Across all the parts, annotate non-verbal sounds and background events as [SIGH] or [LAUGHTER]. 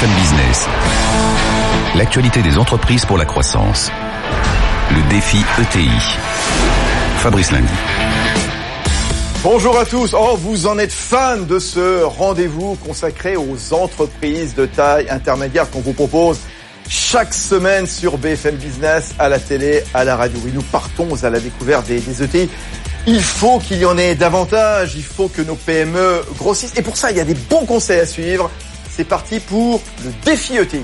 BFM Business. L'actualité des entreprises pour la croissance. Le défi ETI. Fabrice Lundi. Bonjour à tous. Oh, vous en êtes fan de ce rendez-vous consacré aux entreprises de taille intermédiaire qu'on vous propose chaque semaine sur BFM Business, à la télé, à la radio. Et nous partons à la découverte des, des ETI. Il faut qu'il y en ait davantage, il faut que nos PME grossissent. Et pour ça, il y a des bons conseils à suivre. C'est parti pour le défi ETI.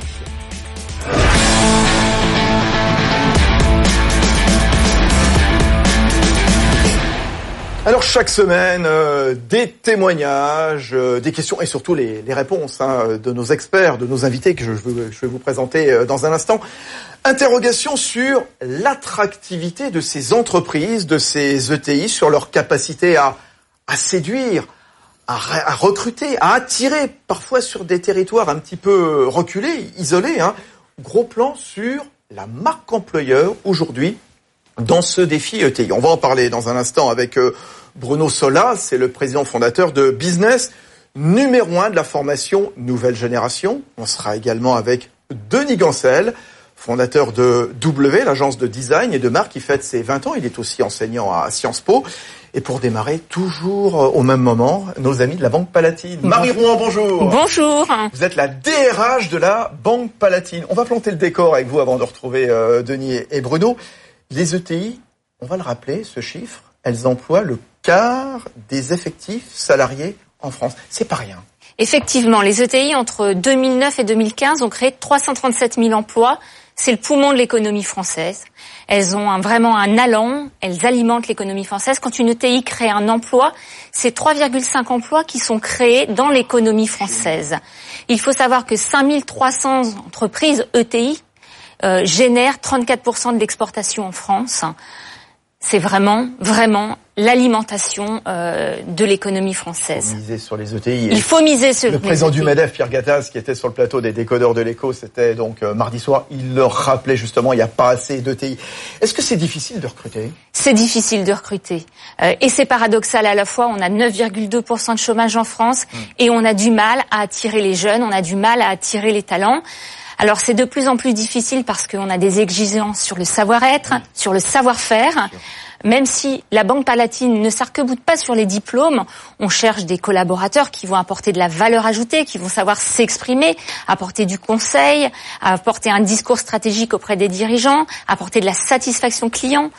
Alors chaque semaine, euh, des témoignages, euh, des questions et surtout les, réponses hein, de nos experts, de nos invités que je, vais vous présenter euh, dans un instant. Interrogation sur l'attractivité de ces entreprises, de ces ETI, sur leur capacité à séduire, à, à, recruter, à attirer, parfois sur des territoires un petit peu reculés, isolés. Hein. Gros plan sur la marque employeur aujourd'hui dans ce défi ETI. On va en parler dans un instant avec euh, Bruno Sola, c'est le président fondateur de Business, numéro un de la formation Nouvelle Génération. On sera également avec Denis Gancel, fondateur de W, l'agence de design et de marque qui fête ses 20 ans. Il est aussi enseignant à Sciences Po. Et pour démarrer, toujours euh, au même moment, nos amis de la Banque Palatine. Marie Rouen, bonjour. Bonjour. Vous êtes la DRH de la Banque Palatine. On va planter le décor avec vous avant de retrouver euh, Denis et Bruno. Les ETI, on va le rappeler, ce chiffre, elles emploient le quart des effectifs salariés en France. C'est pas rien. Effectivement, les ETI entre 2009 et 2015 ont créé 337 000 emplois. C'est le poumon de l'économie française. Elles ont vraiment un allant, elles alimentent l'économie française. Quand une ETI crée un emploi, c'est 3,5 emplois qui sont créés dans l'économie française. Il faut savoir que 5300 entreprises ETI euh, génère 34% de l'exportation en France. C'est vraiment, vraiment l'alimentation euh, de l'économie française. Il faut miser sur les ETI. Il faut miser sur le président du MEDEF, Pierre Gattaz, qui était sur le plateau des décodeurs de l'écho, c'était donc euh, mardi soir. Il leur rappelait justement, il n'y a pas assez d'ETI. Est-ce que c'est difficile de recruter? C'est difficile de recruter, euh, et c'est paradoxal à la fois. On a 9,2% de chômage en France, mmh. et on a du mal à attirer les jeunes, on a du mal à attirer les talents. Alors c'est de plus en plus difficile parce qu'on a des exigences sur le savoir-être, sur le savoir-faire. Même si la Banque Palatine ne s'arc-boute pas sur les diplômes, on cherche des collaborateurs qui vont apporter de la valeur ajoutée, qui vont savoir s'exprimer, apporter du conseil, apporter un discours stratégique auprès des dirigeants, apporter de la satisfaction client.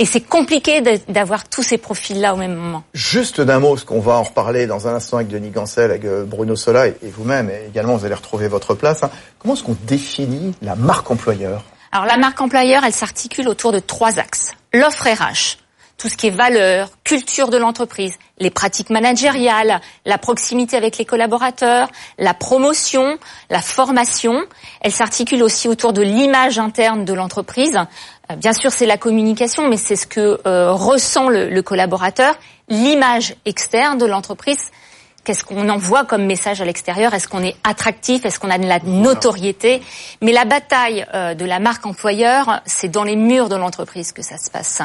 Et c'est compliqué d'avoir tous ces profils-là au même moment. Juste d'un mot, ce qu'on va en reparler dans un instant avec Denis Gancel, avec euh, Bruno Sola et vous-même, et également vous allez retrouver votre place. Hein. Comment est-ce qu'on définit la marque employeur? Alors la marque employeur, elle s'articule autour de trois axes. L'offre RH, tout ce qui est valeur, culture de l'entreprise, les pratiques managériales, la proximité avec les collaborateurs, la promotion, la formation. Elle s'articule aussi autour de l'image interne de l'entreprise. Euh, bien sûr, c'est la communication, mais c'est ce que euh, ressent le, le collaborateur, l'image externe de l'entreprise. Qu'est-ce qu'on envoie comme message à l'extérieur? Est-ce qu'on est attractif? Est-ce qu'on a de la notoriété? Mais la bataille euh, de la marque employeur, c'est dans les murs de l'entreprise que ça se passe.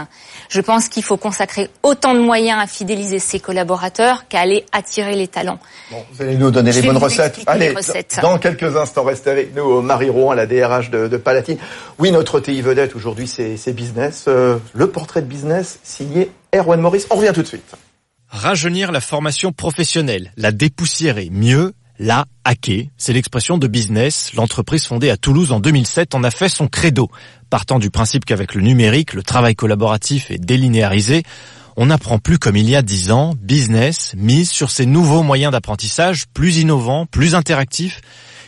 Je pense qu'il faut consacrer autant de moyens à fidéliser ses collaborateurs qu'à aller attirer les talents. Bon, vous allez nous donner les bonnes recettes. Allez, recettes. dans quelques instants, restez avec nous, Marie Rouen, la DRH de, de Palatine. Oui, notre TI vedette aujourd'hui, c'est business. Euh, le portrait de business signé Erwan Maurice. On revient tout de suite. Rajeunir la formation professionnelle, la dépoussiérer, mieux la hacker. C'est l'expression de business. L'entreprise fondée à Toulouse en 2007 en a fait son credo. Partant du principe qu'avec le numérique, le travail collaboratif est délinéarisé, on n'apprend plus comme il y a dix ans. Business mise sur ces nouveaux moyens d'apprentissage plus innovants, plus interactifs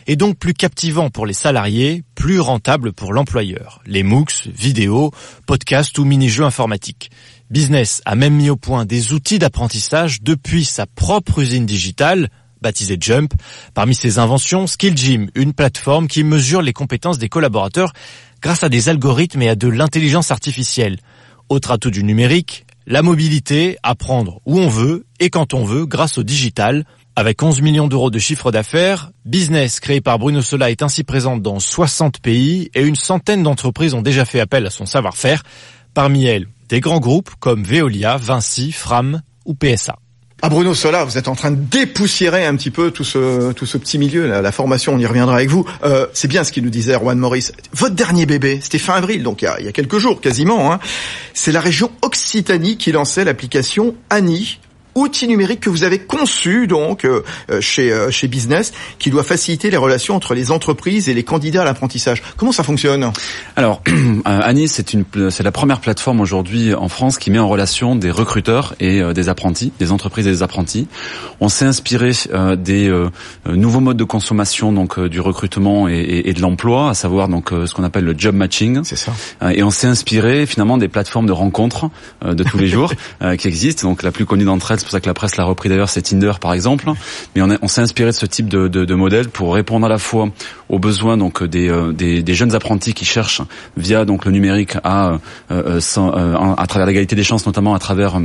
et donc plus captivants pour les salariés, plus rentables pour l'employeur. Les MOOCs, vidéos, podcasts ou mini-jeux informatiques. Business a même mis au point des outils d'apprentissage depuis sa propre usine digitale, baptisée Jump. Parmi ses inventions, SkillGym, une plateforme qui mesure les compétences des collaborateurs grâce à des algorithmes et à de l'intelligence artificielle. Autre atout du numérique, la mobilité, apprendre où on veut et quand on veut grâce au digital. Avec 11 millions d'euros de chiffre d'affaires, Business, créé par Bruno Sola, est ainsi présente dans 60 pays et une centaine d'entreprises ont déjà fait appel à son savoir-faire. Parmi elles, des grands groupes comme Veolia, Vinci, Fram ou PSA. Ah Bruno Sola, vous êtes en train de dépoussiérer un petit peu tout ce petit milieu, la, formation, on y reviendra avec vous. Euh, c'est bien ce qu'il nous disait Erwan Maurice. Votre dernier bébé, c'était fin avril, donc il y a, il y a quelques jours quasiment. Hein. C'est la région Occitanie qui lançait l'application Annie outil numérique que vous avez conçu donc euh, euh, chez euh, chez Business, qui doit faciliter les relations entre les entreprises et les candidats à l'apprentissage. Comment ça fonctionne Alors, [CLEARS THROAT] Annie, c'est une c'est la première plateforme aujourd'hui en France qui met en relation des recruteurs et des apprentis, des entreprises et des apprentis. On s'est inspiré des nouveaux modes de consommation donc du recrutement et, et de l'emploi, à savoir donc ce qu'on appelle le job matching. C'est ça. et on s'est inspiré finalement des plateformes de rencontres de tous les jours [LAUGHS] qui existent. Donc la plus connue d'entre elles pour ça que la presse l'a repris d'ailleurs, c'est Tinder par exemple. Mais on, s'est inspiré de ce type de, modèle pour répondre à la fois aux besoins euh, des, jeunes apprentis qui cherchent via donc le numérique à, euh, euh, à travers l'égalité des chances, notamment à travers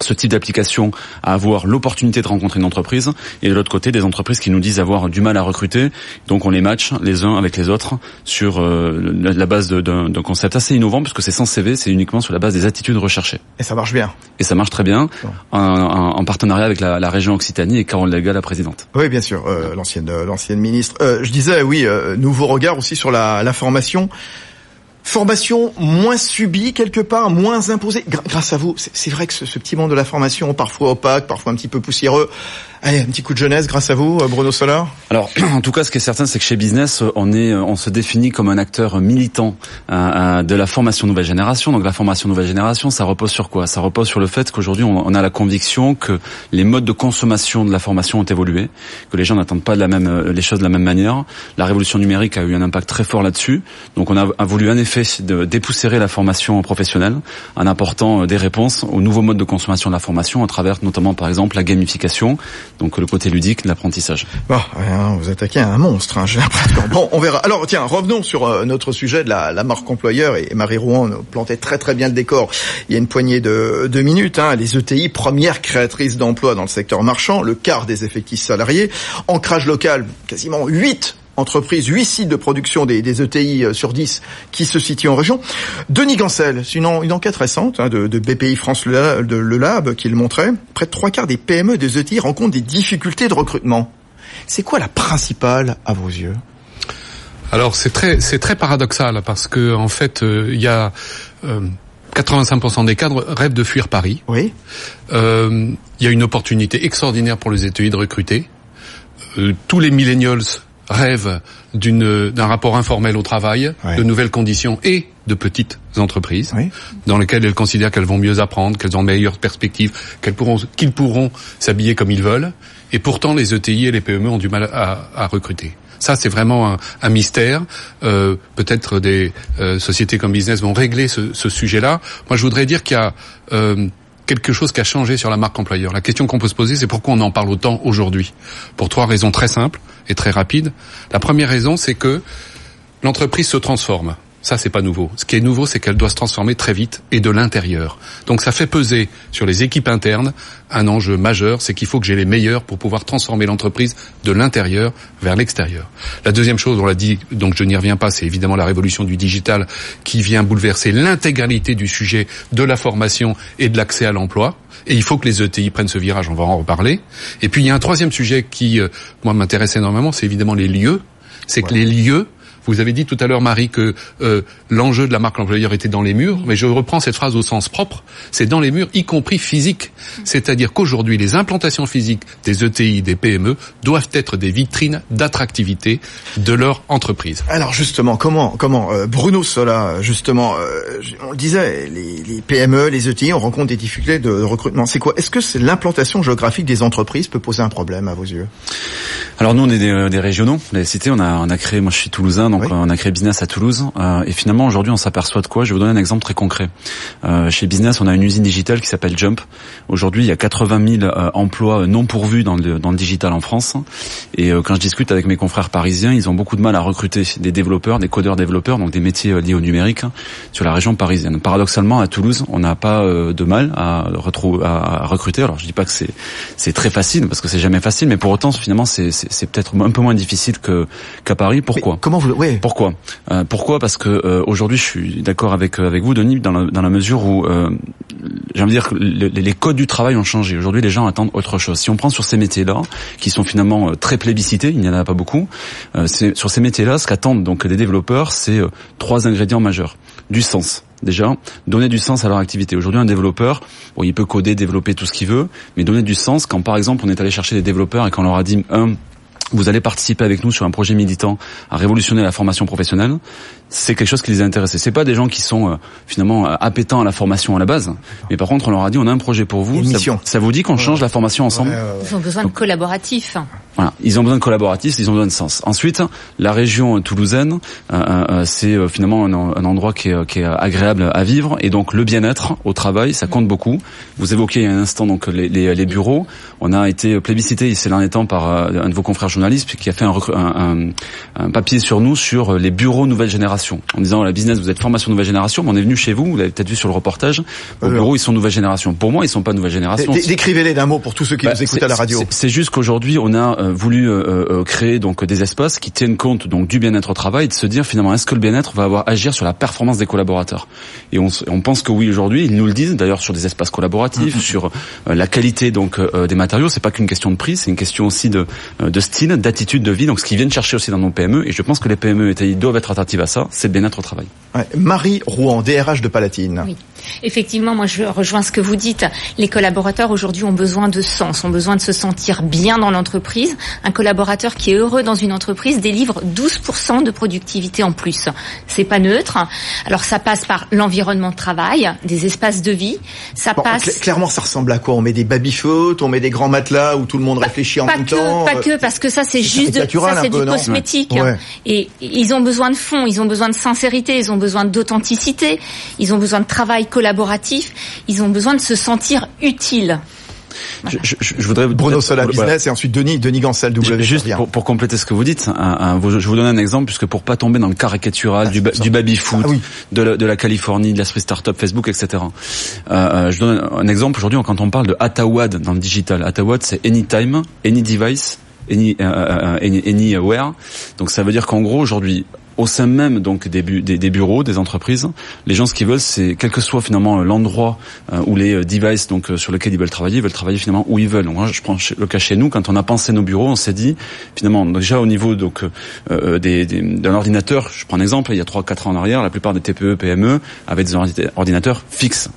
ce type d'application à avoir l'opportunité de rencontrer une entreprise et de l'autre côté des entreprises qui nous disent avoir du mal à recruter. Donc on les match les uns avec les autres sur euh, la base d'un concept assez innovant puisque c'est sans CV c'est uniquement sur la base des attitudes recherchées. Et ça marche bien. Et ça marche très bien en, en, partenariat avec la, la, région Occitanie et Carole Lega la présidente. Oui bien sûr euh, l'ancienne euh, l'ancienne ministre. Euh, je disais oui nouveau regard aussi sur la, la formation formation moins subie quelque part, moins imposée, grâce à vous. C'est vrai que ce, petit monde de la formation, parfois opaque, parfois un petit peu poussiéreux, Allez, un petit coup de jeunesse grâce à vous, euh, Bruno Solar. Alors, [CLEARS THROAT] en tout cas, ce qui est certain, c'est que chez Business, on est, on se définit comme un acteur militant euh, euh, de la formation nouvelle génération. Donc, la formation nouvelle génération, ça repose sur quoi? Ça repose sur le fait qu'aujourd'hui, on, a la conviction que les modes de consommation de la formation ont évolué, que les gens n'attendent pas les choses de la même manière. La révolution numérique a eu un impact très fort là-dessus. Donc, on a, voulu en effet de la formation professionnelle en apportant des réponses aux nouveaux modes de consommation de la formation à travers notamment, par exemple, la gamification donc le côté ludique l'apprentissage. Hein, vous attaquez un monstre, hein, j'ai l'impression. Bon, on verra. Alors tiens, revenons sur euh, notre sujet de la, marque employeur et Marie Rouen plantait très très bien le décor. Il y a une poignée de, de minutes. Hein, les ETI, première créatrice d'emplois dans le secteur marchand, le quart des effectifs salariés, ancrage local, quasiment 8 entreprises, 8 sites de production des, des, ETI euh, sur 10 qui se situent en région. Denis Gancel, c'est une, une, enquête récente hein, de, de, BPI France le, de, le Lab qui le montrait, près de trois quarts des PME des ETI rencontrent des difficultés de recrutement. C'est quoi la principale à vos yeux? Alors c'est très c'est très paradoxal parce que en fait euh, il y a euh, 85% des cadres rêvent de fuir Paris. Oui. Euh, il y a une opportunité extraordinaire pour les ETI de recruter. Euh, tous les millennials rêvent d'un rapport informel au travail, de nouvelles conditions et de petites entreprises dans lesquelles elles considèrent qu'elles vont mieux apprendre, qu'elles ont meilleures perspectives, qu'elles pourront qu'ils pourront s'habiller comme ils veulent. Et pourtant, les ETI et les PME ont du mal à, à recruter. Ça, c'est vraiment un, un mystère. Euh, Peut-être des euh, sociétés comme Business vont régler ce, ce sujet-là. Moi, je voudrais dire qu'il y a euh, quelque chose qui a changé sur la marque employeur. La question qu'on peut se poser, c'est pourquoi on en parle autant aujourd'hui? Pour trois raisons très simples et très rapides. La première raison, c'est que l'entreprise se transforme. Ça, c'est pas nouveau. Ce qui est nouveau, c'est qu'elle doit se transformer très vite et de l'intérieur. Donc, ça fait peser sur les équipes internes un enjeu majeur, c'est qu'il faut que j'ai les meilleurs pour pouvoir transformer l'entreprise de l'intérieur vers l'extérieur. La deuxième chose, on l'a dit, donc je n'y reviens pas, c'est évidemment la révolution du digital qui vient bouleverser l'intégralité du sujet de la formation et de l'accès à l'emploi. Et il faut que les ETI prennent ce virage, on va en reparler. Et puis, il y a un troisième sujet qui, euh, moi, m'intéresse énormément, c'est évidemment les lieux. C'est que les lieux vous avez dit tout à l'heure, Marie, que euh, l'enjeu de la marque employeur était dans les murs, mais je reprends cette phrase au sens propre, c'est dans les murs, y compris physiques. C'est-à-dire qu'aujourd'hui, les implantations physiques des ETI, des PME, doivent être des vitrines d'attractivité de leur entreprise. Alors justement, comment, comment euh, Bruno Sola, justement, euh, on le disait, les, les, PME, les ETI, on rencontre des difficultés de recrutement. C'est quoi? Est-ce que c'est l'implantation géographique des entreprises peut poser un problème à vos yeux? Alors nous, on est des, des régionaux, vous l'avez cité, on a, on a créé, moi je suis toulousain, donc euh, on a créé Business à Toulouse. Euh, et finalement, aujourd'hui, on s'aperçoit de quoi? Je vais vous donner un exemple très concret. Euh, chez Business, on a une usine digitale qui s'appelle Jump. Aujourd'hui, il y a 80 000 emplois non pourvus dans le, dans le digital en France. Et quand je discute avec mes confrères parisiens, ils ont beaucoup de mal à recruter des développeurs, des codeurs développeurs, donc des métiers liés au numérique, sur la région parisienne. Paradoxalement, à Toulouse, on n'a pas de mal à, à recruter. Alors, je dis pas que c'est c'est très facile parce que c'est jamais facile, mais pour autant, finalement, c'est peut-être un peu moins difficile que qu'à Paris. Pourquoi? Comment vous Pourquoi euh, Pourquoi Parce que euh, aujourd'hui, je suis d'accord avec euh, avec vous, Denis, dans la, dans la mesure où de dire que les, codes du travail ont changé. Aujourd'hui, les gens attendent autre chose. Si on prend sur ces métiers-là, qui sont finalement très plébiscités, il n'y en a pas beaucoup. sur ces métiers-là, ce qu'attendent donc les développeurs, c'est trois ingrédients majeurs du sens déjà, donner du sens à leur activité. Aujourd'hui, un développeur, bon, il peut coder, développer tout ce qu'il veut, mais donner du sens quand, par exemple, on est allé chercher des développeurs et qu'on leur a dit, un, vous allez participer avec nous sur un projet militant à révolutionner la formation professionnelle c'est quelque chose qui les a intéressés. C'est pas des gens qui sont euh, finalement euh, appétents à la formation à la base, mais par contre on leur a dit on a un projet pour vous. Ça, ça, vous dit qu'on change la formation ensemble Ils ont besoin de collaboratifs. Voilà, ils ont besoin de collaboratifs, ils ont besoin de sens. Ensuite, la région toulousaine, euh, c'est finalement un, endroit qui est, qui est, agréable à vivre. Et donc le bien-être au travail, ça compte beaucoup. Vous évoquiez il y a un instant donc les, les, les bureaux. On a été plébiscité ces derniers temps par un de vos confrères journalistes qui a fait un, un, un papier sur nous sur les bureaux nouvelle génération. En disant la business vous êtes formation nouvelle génération mais on est venu chez vous vous l'avez peut-être vu sur le reportage. Au bureau ils sont nouvelle génération. Pour moi ils sont pas nouvelle génération. Décrivez-les d'un mot pour tous ceux qui bah, nous écoutent à la radio. c'est juste qu'aujourd'hui on a euh, voulu euh, euh, créer donc des espaces qui tiennent compte donc du bien-être au travail et de se dire finalement est-ce que le bien-être va avoir agir sur la performance des collaborateurs? Et on, on pense que oui aujourd'hui ils nous le disent d'ailleurs sur des espaces collaboratifs mm-hmm. sur la qualité donc des matériaux c'est pas qu'une question de prix c'est une question aussi de de style d'attitude de vie donc ce qu'ils viennent chercher aussi dans nos PME et je pense que les PME doivent être attentives à ça c'est le bien-être au travail. Marie Rouen, DRH de Palatine. Oui. Effectivement, moi je rejoins ce que vous dites. Les collaborateurs aujourd'hui ont besoin de sens, ont besoin de se sentir bien dans l'entreprise. Un collaborateur qui est heureux dans une entreprise délivre 12% de productivité en plus. C'est pas neutre. Alors ça passe par l'environnement de travail, des espaces de vie. Ça passe. clairement, ça ressemble à quoi? On met des baby-foot, on met des grands matelas où tout le monde réfléchit en même temps. Pas que, parce que ça c'est juste de, ça c'est du cosmétique. Et ils ont besoin de fond, ils ont besoin de sincérité, ils ont besoin d'authenticité, ils ont besoin de travail collaboratif, ils ont besoin de se sentir utiles. Je, je, je, voudrais Bruno Sola Business et ensuite Denis Denis Gancel W. Juste pour, pour, compléter ce que vous dites, un, je vous donne un exemple puisque pour pas tomber dans le caricatural ah, du, du baby food, ah de, la, de, la, Californie, de l'esprit startup, Facebook, etc. Euh, euh, je donne un exemple aujourd'hui quand on parle de Atawad dans le digital. Atawad c'est anytime, any device, any, uh, any, anywhere. Donc ça veut dire qu'en gros aujourd'hui au sein même donc des, bureaux, des entreprises, les gens ce qu'ils veulent, c'est quel que soit finalement l'endroit euh, où les euh, devices donc euh, sur lesquels ils veulent travailler, ils veulent travailler finalement où ils veulent. Donc, moi, je prends le cas chez nous, quand on a pensé nos bureaux, on s'est dit finalement déjà au niveau donc des, d'un ordinateur, je prends un exemple, il y a 3-4 ans en arrière, la plupart des TPE, PME avaient des ordinateurs fixes.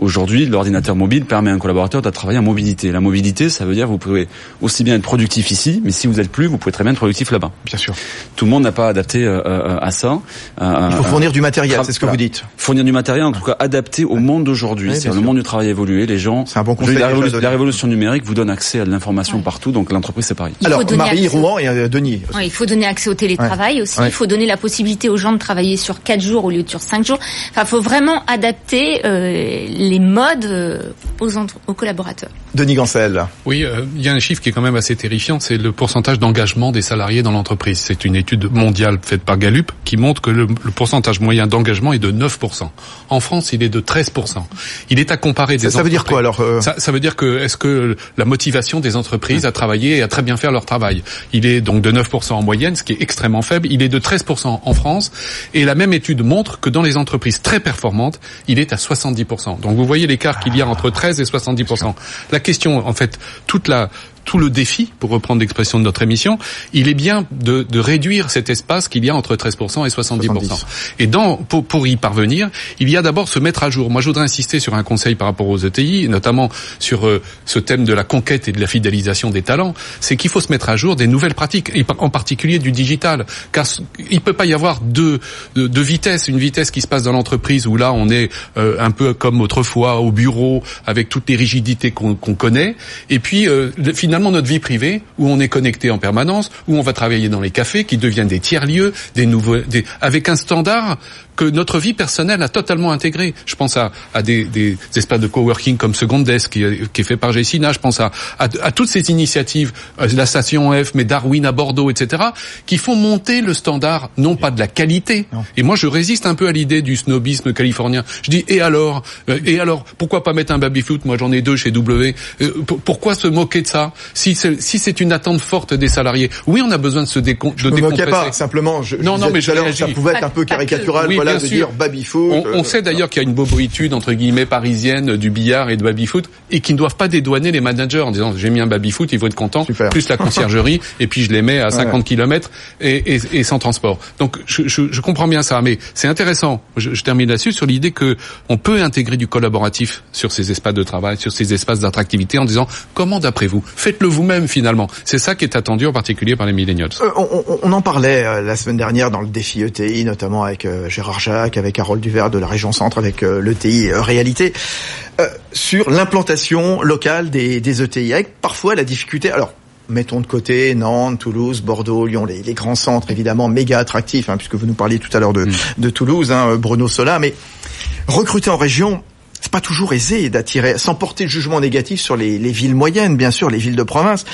Aujourd'hui, l'ordinateur mobile permet à un collaborateur de travailler en mobilité. La mobilité, ça veut dire que vous pouvez aussi bien être productif ici, mais si vous êtes plus, vous pouvez très bien être productif là-bas. Bien sûr. Tout le monde n'a pas adapté euh, euh, à ça. Euh, Il faut fournir du matériel, c'est ce que vous dites. Fournir du matériel, en tout cas adapté au monde d'aujourd'hui. c'est le monde du travail évolué. Les gens. C'est un bon conseil. La, la, révolution numérique vous donne accès à de l'information partout, donc l'entreprise c'est pareil. Alors Marie Rouen et Denis. il faut donner accès au télétravail aussi. Il faut donner la possibilité aux gens de travailler sur quatre jours au lieu de sur cinq jours. Enfin, il faut vraiment adapter les modes euh, aux, collaborateurs. Denis Gancel. Oui, euh, il y a un chiffre qui est quand même assez terrifiant, c'est le pourcentage d'engagement des salariés dans l'entreprise. C'est une étude mondiale faite par Gallup qui montre que le, pourcentage moyen d'engagement est de 9%. En France, il est de 13%. Il est à comparer des ça, ça veut dire quoi alors euh ça, ça, veut dire que est-ce que la motivation des entreprises à travailler et à très bien faire leur travail, il est donc de 9% en moyenne, ce qui est extrêmement faible. Il est de 13% en France et la même étude montre que dans les entreprises très performantes, il est à 70%. Donc vous voyez l'écart qu'il y a entre 13 et 70 La question, en fait, toute la tout le défi, pour reprendre l'expression de notre émission, il est bien de, de réduire cet espace qu'il y a entre 13% et 70%. Et dans, pour, pour, y parvenir, il y a d'abord se mettre à jour. Moi, je voudrais insister sur un conseil par rapport aux ETI, notamment sur euh, ce thème de la conquête et de la fidélisation des talents, c'est qu'il faut se mettre à jour des nouvelles pratiques, et en particulier du digital. Car il peut pas y avoir deux, deux, vitesses. Une vitesse qui se passe dans l'entreprise où là, on est euh, un peu comme autrefois au bureau, avec toutes les rigidités qu'on connaît, et puis euh, finalement, finalement notre vie privée où on est connecté en permanence, où on va travailler dans les cafés qui deviennent des tiers lieux, des nouveaux, avec un standard que notre vie personnelle a totalement intégré. Je pense à, à des, des, espaces de coworking comme Second Desk qui, qui est fait par Jessina. Je pense à, à, à, toutes ces initiatives, euh, la station F, mais Darwin à Bordeaux, etc., qui font monter le standard, non pas de la qualité. Et moi, je résiste un peu à l'idée du snobisme californien. Je dis et alors, euh, et alors, pourquoi pas mettre un baby foot Moi, j'en ai deux chez W. Euh, pourquoi se moquer de ça? Si c'est si c'est une attente forte des salariés, oui, on a besoin de se décon je de me moquais pas, simplement. Je, non, non, mais je ça pouvait être un peu caricatural, oui, voilà, de sûr. dire foot. On, sait d'ailleurs qu'il y a une boboïtude entre guillemets parisienne du billard et de baby foot et qui ne doivent pas dédouaner les managers en disant j'ai mis un baby foot, il faut être content, Super. plus la conciergerie [LAUGHS] et puis je les mets à 50 ouais. km et, et, et, sans transport. Donc je, je, je comprends bien ça, mais c'est intéressant. Je, je termine là-dessus sur l'idée que on peut intégrer du collaboratif sur ces espaces de travail, sur ces espaces d'attractivité en disant comment d'après vous? Faites-le vous-même finalement. C'est ça qui est attendu en particulier par les millennials. Euh, on, on, en parlait euh, la semaine dernière dans le défi ETI, notamment avec euh, Gérard Jacques, avec Harold Duvert de la région centre, avec euh, l'ETI Réalité, euh, sur l'implantation locale des, des ETI, avec parfois la difficulté. Alors mettons de côté Nantes, Toulouse, Bordeaux, Lyon, les, les grands centres évidemment méga attractifs, hein, puisque vous nous parliez tout à l'heure de, mmh. de Toulouse, hein, Bruno Sola, mais recruter en région, c'est pas toujours aisé d'attirer, sans porter de jugement négatif sur les, les, villes moyennes, bien sûr, les villes de province.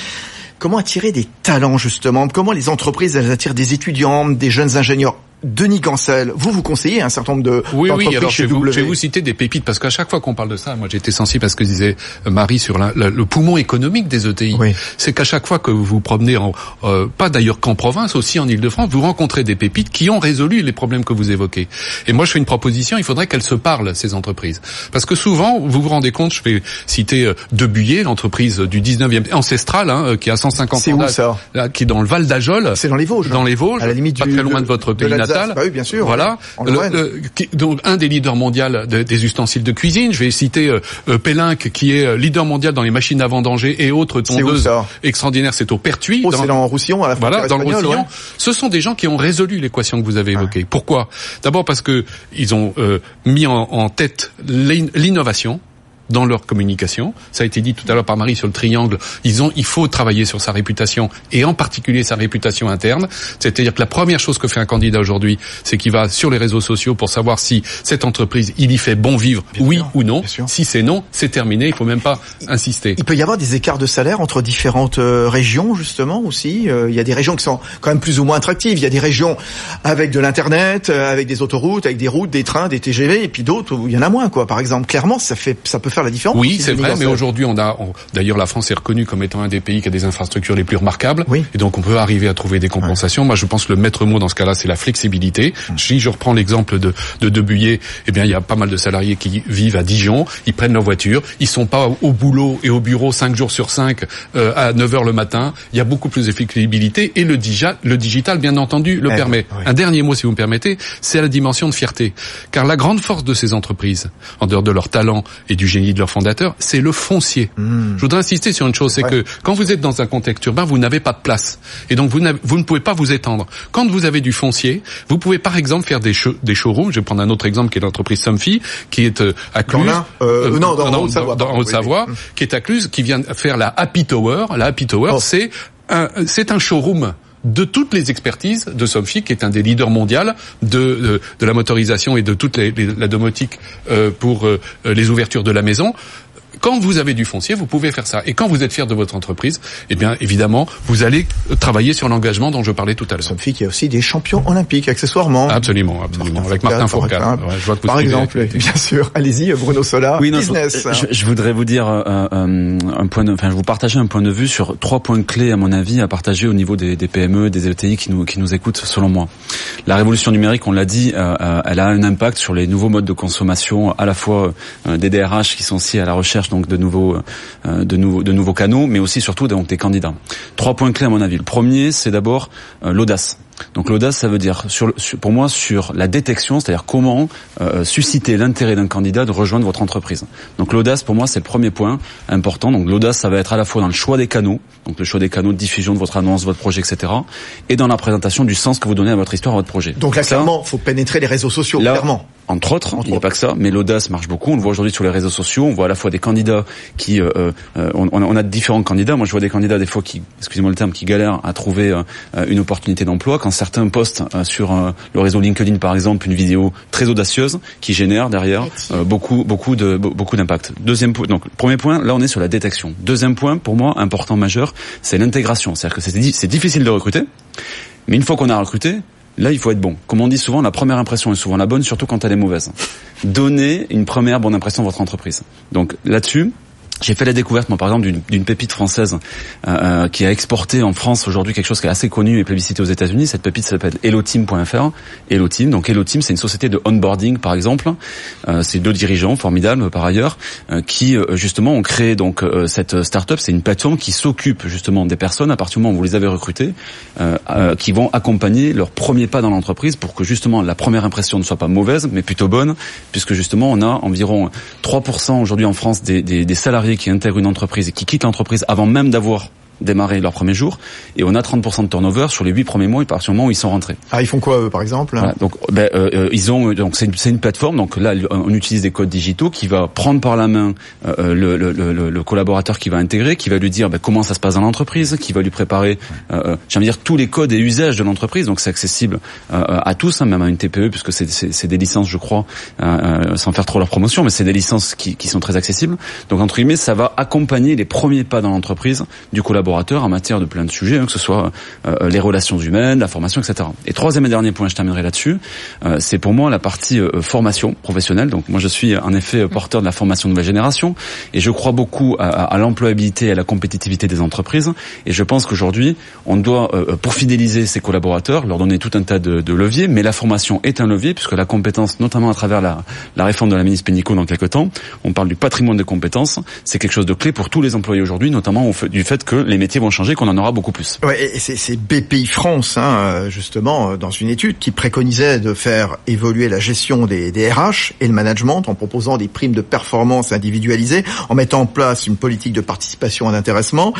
Comment attirer des talents justement? Comment les entreprises elles attirent des étudiants, des jeunes ingénieurs Denis Cancel, vous vous conseillez un certain nombre de oui oui alors chez je vais, vous, je vais vous citer des pépites parce qu'à chaque fois qu'on parle de ça moi j'étais sensible à ce que disait Marie sur la, la, le poumon économique des ETI oui. c'est qu'à chaque fois que vous vous promenez en euh, pas d'ailleurs qu'en province aussi en Ile-de-France vous rencontrez des pépites qui ont résolu les problèmes que vous évoquez. Et moi je fais une proposition il faudrait qu'elles se parlent ces entreprises. Parce que souvent vous vous rendez compte je vais citer euh, Debuyer l'entreprise du 19e ancestrale hein, qui a 150 ans qui est dans le Val d'Ajol. C'est dans les Vosges dans les Vosges à la limite pas du, très loin de votre pays natal bah oui, bien sûr voilà, le, le, qui, donc un des leaders mondiaux de, des ustensiles de cuisine. Je vais citer euh, euh, Pélinck, qui est leader mondial dans les machines à vendanger et autres tondeuses extraordinaires. C'est au Pertuis. Oh, dans Roussillon, à la Voilà, dans le Roussillon. Ouais. Ce sont des gens qui ont résolu l'équation que vous avez évoquée. Ouais. Pourquoi? D'abord parce que ils ont euh, mis en, en tête l'innovation dans leur communication. Ça a été dit tout à l'heure par Marie sur le triangle. Ils ont, il faut travailler sur sa réputation et en particulier sa réputation interne. C'est-à-dire que la première chose que fait un candidat aujourd'hui, c'est qu'il va sur les réseaux sociaux pour savoir si cette entreprise, il y fait bon vivre, bien oui sûr, ou non. Si c'est non, c'est terminé. Il faut même pas insister. Il peut y avoir des écarts de salaire entre différentes euh, régions justement aussi. Euh, il y a des régions qui sont quand même plus ou moins attractives. Il y a des régions avec de l'internet, euh, avec des autoroutes, avec des routes, des trains, des TGV, et puis d'autres où il y en a moins. Quoi. Par exemple, clairement, ça fait, ça peut faire la différence. Oui, c'est vrai, mais aujourd'hui, on a, d'ailleurs, la France est reconnue comme étant un des pays qui a des infrastructures les plus remarquables. Oui. Et donc, on peut arriver à trouver des compensations. Ouais. Moi, je pense que le maître mot dans ce cas-là, c'est la flexibilité. Mmh. Si je reprends l'exemple de, de Debuyer, eh bien, il y a pas mal de salariés qui vivent à Dijon. Ils prennent leur voiture. Ils sont pas au boulot et au bureau 5 jours sur 5 euh, à 9 heures le matin. Il y a beaucoup plus de flexibilité et le, digi le digital, bien entendu, le eh permet. Oui. Un dernier mot, si vous me permettez, c'est la dimension de fierté. Car la grande force de ces entreprises, en dehors de leur talent et du génie de leurs fondateurs, c'est le foncier. Mmh. Je voudrais insister sur une chose, c'est ouais. que quand vous êtes dans un contexte urbain, vous n'avez pas de place. Et donc, vous, vous, ne pouvez pas vous étendre. Quand vous avez du foncier, vous pouvez par exemple faire des, show, des showrooms. Je vais prendre un autre exemple qui est l'entreprise Somfy, qui est euh, à Cluse. Dans euh, euh, non, dans, dans, Haute-Savoie. Dans, Haute-Savoie, oui, oui. qui est à Cluse, qui vient faire la Happy Tower. La Happy Tower, oh. c'est c'est un showroom de toutes les expertises de Somfy, qui est un des leaders mondiaux de, de la motorisation et de toute la domotique euh, pour euh, les ouvertures de la maison quand vous avez du foncier, vous pouvez faire ça. Et quand vous êtes fier de votre entreprise, eh bien, évidemment, vous allez travailler sur l'engagement dont je parlais tout à l'heure. Somfy qui a aussi des champions olympiques, accessoirement. Absolument, absolument. Avec Martin Fourcade. Ouais, je vois que vous Par exemple, bien sûr. Allez-y, Bruno Sola. Oui, non, business. Je, je, voudrais vous dire euh, euh, un point de, enfin, je vous partager un point de vue sur trois points clés, à mon avis, à partager au niveau des, des PME, des ETI qui nous, qui nous écoutent, selon moi. La révolution numérique, on l'a dit, euh, elle a un impact sur les nouveaux modes de consommation, à la fois euh, des DRH qui sont aussi à la recherche donc de nouveaux euh, de nouveaux de nouveaux canaux, mais aussi surtout donc des candidats. Trois points clés à mon avis. Le premier, c'est d'abord euh, l'audace. Donc l'audace, ça veut dire, sur, sur, pour moi, sur la détection, c'est-à-dire comment euh, susciter l'intérêt d'un candidat de rejoindre votre entreprise. Donc l'audace, pour moi, c'est le premier point important. Donc l'audace, ça va être à la fois dans le choix des canaux, donc le choix des canaux de diffusion de votre annonce, votre projet, etc., et dans la présentation du sens que vous donnez à votre histoire, à votre projet. Donc là, clairement, faut pénétrer les réseaux sociaux, là, clairement. Entre autres, Entre il n'y a pas que ça, mais l'audace marche beaucoup. On le voit aujourd'hui sur les réseaux sociaux. On voit à la fois des candidats qui, euh, euh, on, on, a différents candidats. Moi, je vois des candidats des fois qui, excusez-moi le terme, qui galèrent à trouver euh, une opportunité d'emploi. Quand certains postent sur le réseau LinkedIn, par exemple, une vidéo très audacieuse qui génère derrière beaucoup, beaucoup de, beaucoup d'impact. Deuxième point. Donc, premier point, là, on est sur la détection. Deuxième point, pour moi, important majeur, c'est l'intégration. C'est-à-dire que c'est difficile de recruter, mais une fois qu'on a recruté, Là, il faut être bon. Comme on dit souvent, la première impression est souvent la bonne, surtout quand elle est mauvaise. Donnez une première bonne impression à votre entreprise. Donc là-dessus, J'ai fait la découverte, moi, par exemple, d'une pépite française euh, euh, qui a exporté en France aujourd'hui quelque chose qui est assez connu et plébiscité aux États-Unis. Cette pépite s'appelle HelloTeam.fr. HelloTeam, donc HelloTeam, c'est une société de onboarding, par exemple. Euh, c'est deux dirigeants formidables, par ailleurs, euh, qui justement ont créé donc cette startup. C'est une plateforme qui s'occupe justement des personnes à partir du moment où vous les avez recrutées, qui vont accompagner leur premier pas dans l'entreprise pour que justement la première impression ne soit pas mauvaise, mais plutôt bonne, puisque justement on a environ 3% aujourd'hui en France des, des salariés qui intègrent une entreprise et qui quittent l'entreprise avant même d'avoir démarré leur premier jour et on a 30% de turnover sur les 8 premiers mois et par du moment où ils sont rentrés. Ah ils font quoi eux par exemple Donc ben, euh, euh, ils ont donc c'est une, une, plateforme donc là on utilise des codes digitaux qui va prendre par la main euh, le, le, le, le, collaborateur qui va intégrer, qui va lui dire ben, comment ça se passe dans l'entreprise, qui va lui préparer euh, j'aime dire tous les codes et usages de l'entreprise donc c'est accessible à tous hein, même à une TPE puisque c'est des licences je crois sans faire trop leur promotion mais c'est des licences qui, qui sont très accessibles. Donc entre guillemets ça va accompagner les premiers pas dans l'entreprise du collaborateur en matière de plein de sujets, hein, que ce soit euh, les relations humaines, la formation, etc. Et troisième et dernier point, je terminerai là-dessus, euh, c'est pour moi la partie euh, formation professionnelle. Donc moi je suis en effet porteur de la formation de nouvelle génération et je crois beaucoup à, l'employabilité et à la compétitivité des entreprises. Et je pense qu'aujourd'hui, on doit, pour fidéliser ses collaborateurs, leur donner tout un tas de, leviers, mais la formation est un levier puisque la compétence, notamment à travers la, réforme de la ministre Pénicaud dans quelques temps, on parle du patrimoine de compétences, c'est quelque chose de clé pour tous les employés aujourd'hui, notamment du fait que les métiers vont changer, qu'on en aura beaucoup plus. Ouais, et c'est BPI France, hein, justement, dans une étude qui préconisait de faire évoluer la gestion des, des RH et le management en proposant des primes de performance individualisées, en mettant en place une politique de participation et d'intéressement.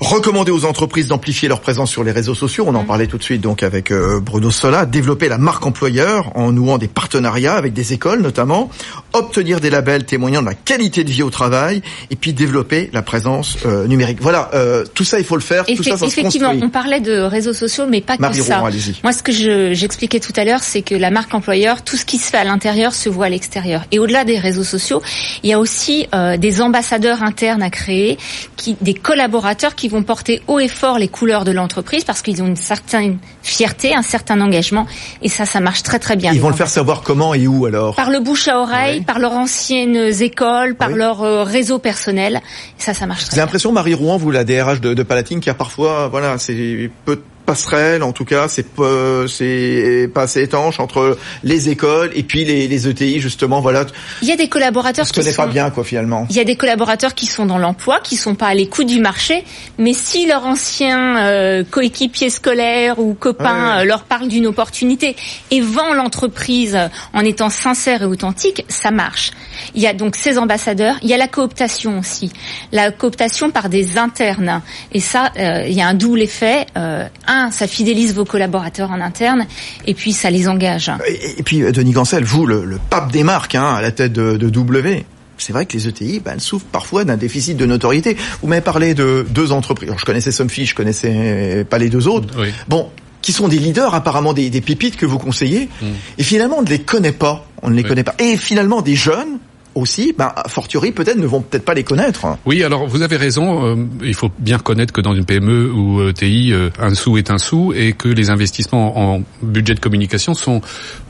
Recommander aux entreprises d'amplifier leur présence sur les réseaux sociaux, on en parlait tout de suite donc avec euh, Bruno Sola, développer la marque employeur en nouant des partenariats avec des écoles notamment, obtenir des labels témoignant de la qualité de vie au travail. Et puis développer la présence euh, numérique. Voilà, euh, tout ça il faut le faire, tout ça, ça Effectivement, on parlait de réseaux sociaux mais pas que ça. Moi ce que j'expliquais tout à l'heure, c'est que la marque employeur, tout ce qui se fait à l'intérieur se voit à l'extérieur. Et au-delà des réseaux sociaux, il y a aussi des ambassadeurs internes à créer, qui, des collaborateurs qui qui vont porter haut et fort les couleurs de l'entreprise parce qu'ils ont une certaine fierté, un certain engagement et ça, ça marche très très bien. Ils vont le faire savoir comment et où alors Par le bouche à oreille, par leurs anciennes écoles, par leur euh, réseau personnel. Et ça, ça marche très J'ai l'impression, Marie Rouen, vous la DRH de, de Palatine, qui a parfois, voilà, c'est peu passerelle, en tout cas, c'est pas, c'est pas assez étanche entre les écoles et puis les, les ETI justement. Voilà. Il y a des collaborateurs qui sont, pas bien quoi finalement. Il y a des collaborateurs qui sont dans l'emploi, qui sont pas à l'écoute du marché, mais si leur ancien euh, coéquipier scolaire ou copain euh, leur parle d'une opportunité et vend l'entreprise en étant sincère et authentique, ça marche. Il y a donc ces ambassadeurs. Il y a la cooptation aussi, la cooptation par des internes. Et ça, euh, il y a un double effet. Euh, un, ça fidélise vos collaborateurs en interne, et puis ça les engage. Et, puis euh, Denis Gancel, vous, le, pape des marques, hein, à la tête de, de W. C'est vrai que les ETI, ben, elles souffrent parfois d'un déficit de notoriété. Vous m'avez parlé de deux entreprises. je connaissais Somfy, je connaissais pas les deux autres. Bon, qui sont des leaders apparemment des, des pépites que vous conseillez. Mm. Et finalement, on ne les connaît pas. On ne les connaît pas. Et finalement, des jeunes aussi, ben, fortiori peut-être ne vont peut-être pas les connaître. Oui, alors vous avez raison. Euh, il faut bien connaître que dans une PME ou ETI, euh, un sou est un sou et que les investissements en budget de communication sont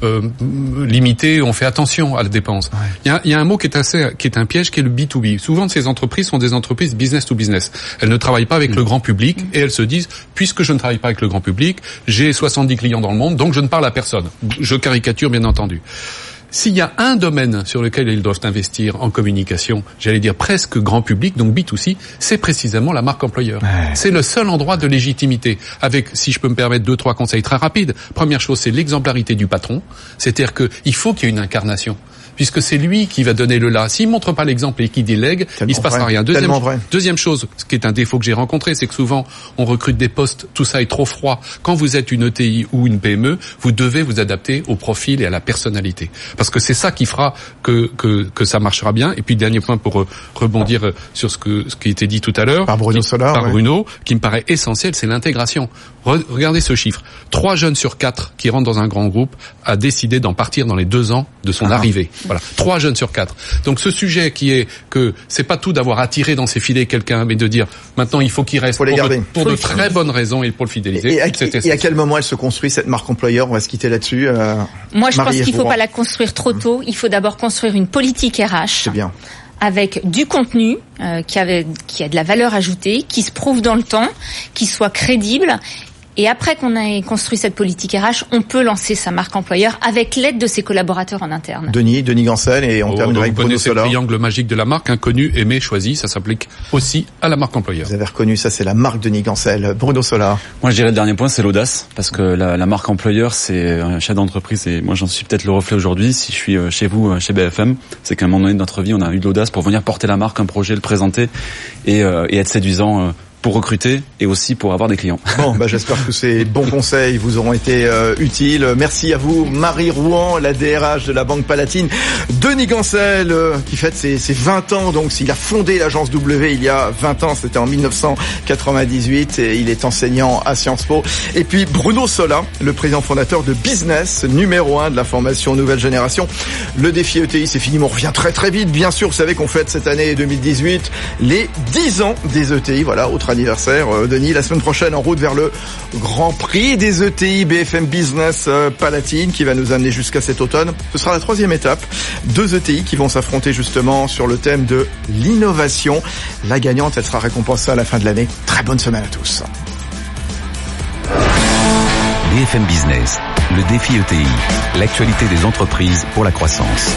euh, limités. On fait attention à la dépense. Il, y a, il, y a, un mot qui est assez, qui est un piège, qui est le B2B. Souvent, ces entreprises sont des entreprises business to business. Elles ne travaillent pas avec mm. le grand public et elles se disent, puisque je ne travaille pas avec le grand public, j'ai 70 clients dans le monde, donc je ne parle à personne. Je caricature, bien entendu. S'il y a un domaine sur lequel ils doivent investir en communication, j'allais dire presque grand public, donc B2C, c'est précisément la marque employeur. C'est le seul endroit de légitimité. Avec, si je peux me permettre, deux, trois conseils très rapides. Première chose, c'est l'exemplarité du patron. C'est-à-dire qu'il faut qu'il y ait une incarnation puisque c'est lui qui va donner le là. S'il montre pas l'exemple et qu'il délègue, il il se passera rien. Deuxième, deuxième chose, ce qui est un défaut que j'ai rencontré, c'est que souvent on recrute des postes, tout ça est trop froid. Quand vous êtes une ETI ou une PME, vous devez vous adapter au profil et à la personnalité, parce que c'est ça qui fera que, que que ça marchera bien. Et puis dernier point pour euh, rebondir euh, sur ce que ce qui était dit tout à l'heure par Bruno Solar, par Bruno, qui me paraît essentiel, c'est l'intégration. Regardez ce chiffre. Trois jeunes sur quatre qui rentrent dans un grand groupe a décidé d'en partir dans les deux ans de son ah. arrivée. Voilà, trois jeunes sur quatre. Donc ce sujet qui est que c'est pas tout d'avoir attiré dans ses filets quelqu'un, mais de dire maintenant il faut qu'il reste pour, les garder. de, pour de très bonnes raisons et pour le fidéliser. Et, à, quel moment elle se construit cette marque employeur? On va se quitter là-dessus. Euh, Moi, je pense qu'il faut pas la construire trop tôt. Il faut d'abord construire une politique RH. C'est bien avec du contenu euh, qui, avait, qui a de la valeur ajoutée, qui se prouve dans le temps, qui soit crédible et après qu'on ait construit cette politique RH, on peut lancer sa marque employeur avec l'aide de ses collaborateurs en interne. Denis, Denis Gancel, et on Oh, termine avec vous Bruno connaissez le triangle magique de la marque, inconnu, aimé, choisi, ça s'applique aussi à la marque employeur. Vous avez reconnu, ça c'est la marque Denis Gancel. Bruno Sola. Moi, je dirais le dernier point, c'est l'audace, parce que la, la marque employeur, c'est un chef d'entreprise, et moi, j'en suis peut-être le reflet aujourd'hui. Si je suis euh, chez vous, euh, chez BFM, c'est qu'à un moment donné de notre vie, on a eu de l'audace pour venir porter la marque, un projet, le présenter, et, euh, et être séduisant euh, pour recruter et aussi pour avoir des clients. Bon, bah, j'espère que ces bons conseils vous auront été euh, utiles. Merci à vous, Marie Rouen, la DRH de la Banque Palatine. Denis Gancel, euh, qui fête ses, ses 20 ans, donc s'il a fondé l'agence W il y a 20 ans, c'était en 1998, et il est enseignant à Sciences Po. Et puis Bruno Sola, le président fondateur de Business, numéro 1 de la formation Nouvelle Génération. Le défi ETI, c'est fini, mais on revient très très vite. Bien sûr, vous savez qu'on fête cette année 2018 les 10 ans des ETI. Voilà, anniversaire, euh, Denis. La semaine prochaine, en route vers le Grand Prix des ETI BFM Business euh, Palatine qui va nous amener jusqu'à cet automne. Ce sera la troisième étape. Deux ETI qui vont s'affronter justement sur le thème de l'innovation. La gagnante, elle sera récompensée à la fin de l'année. Très bonne semaine à tous. BFM Business, le défi ETI, l'actualité des entreprises pour la croissance.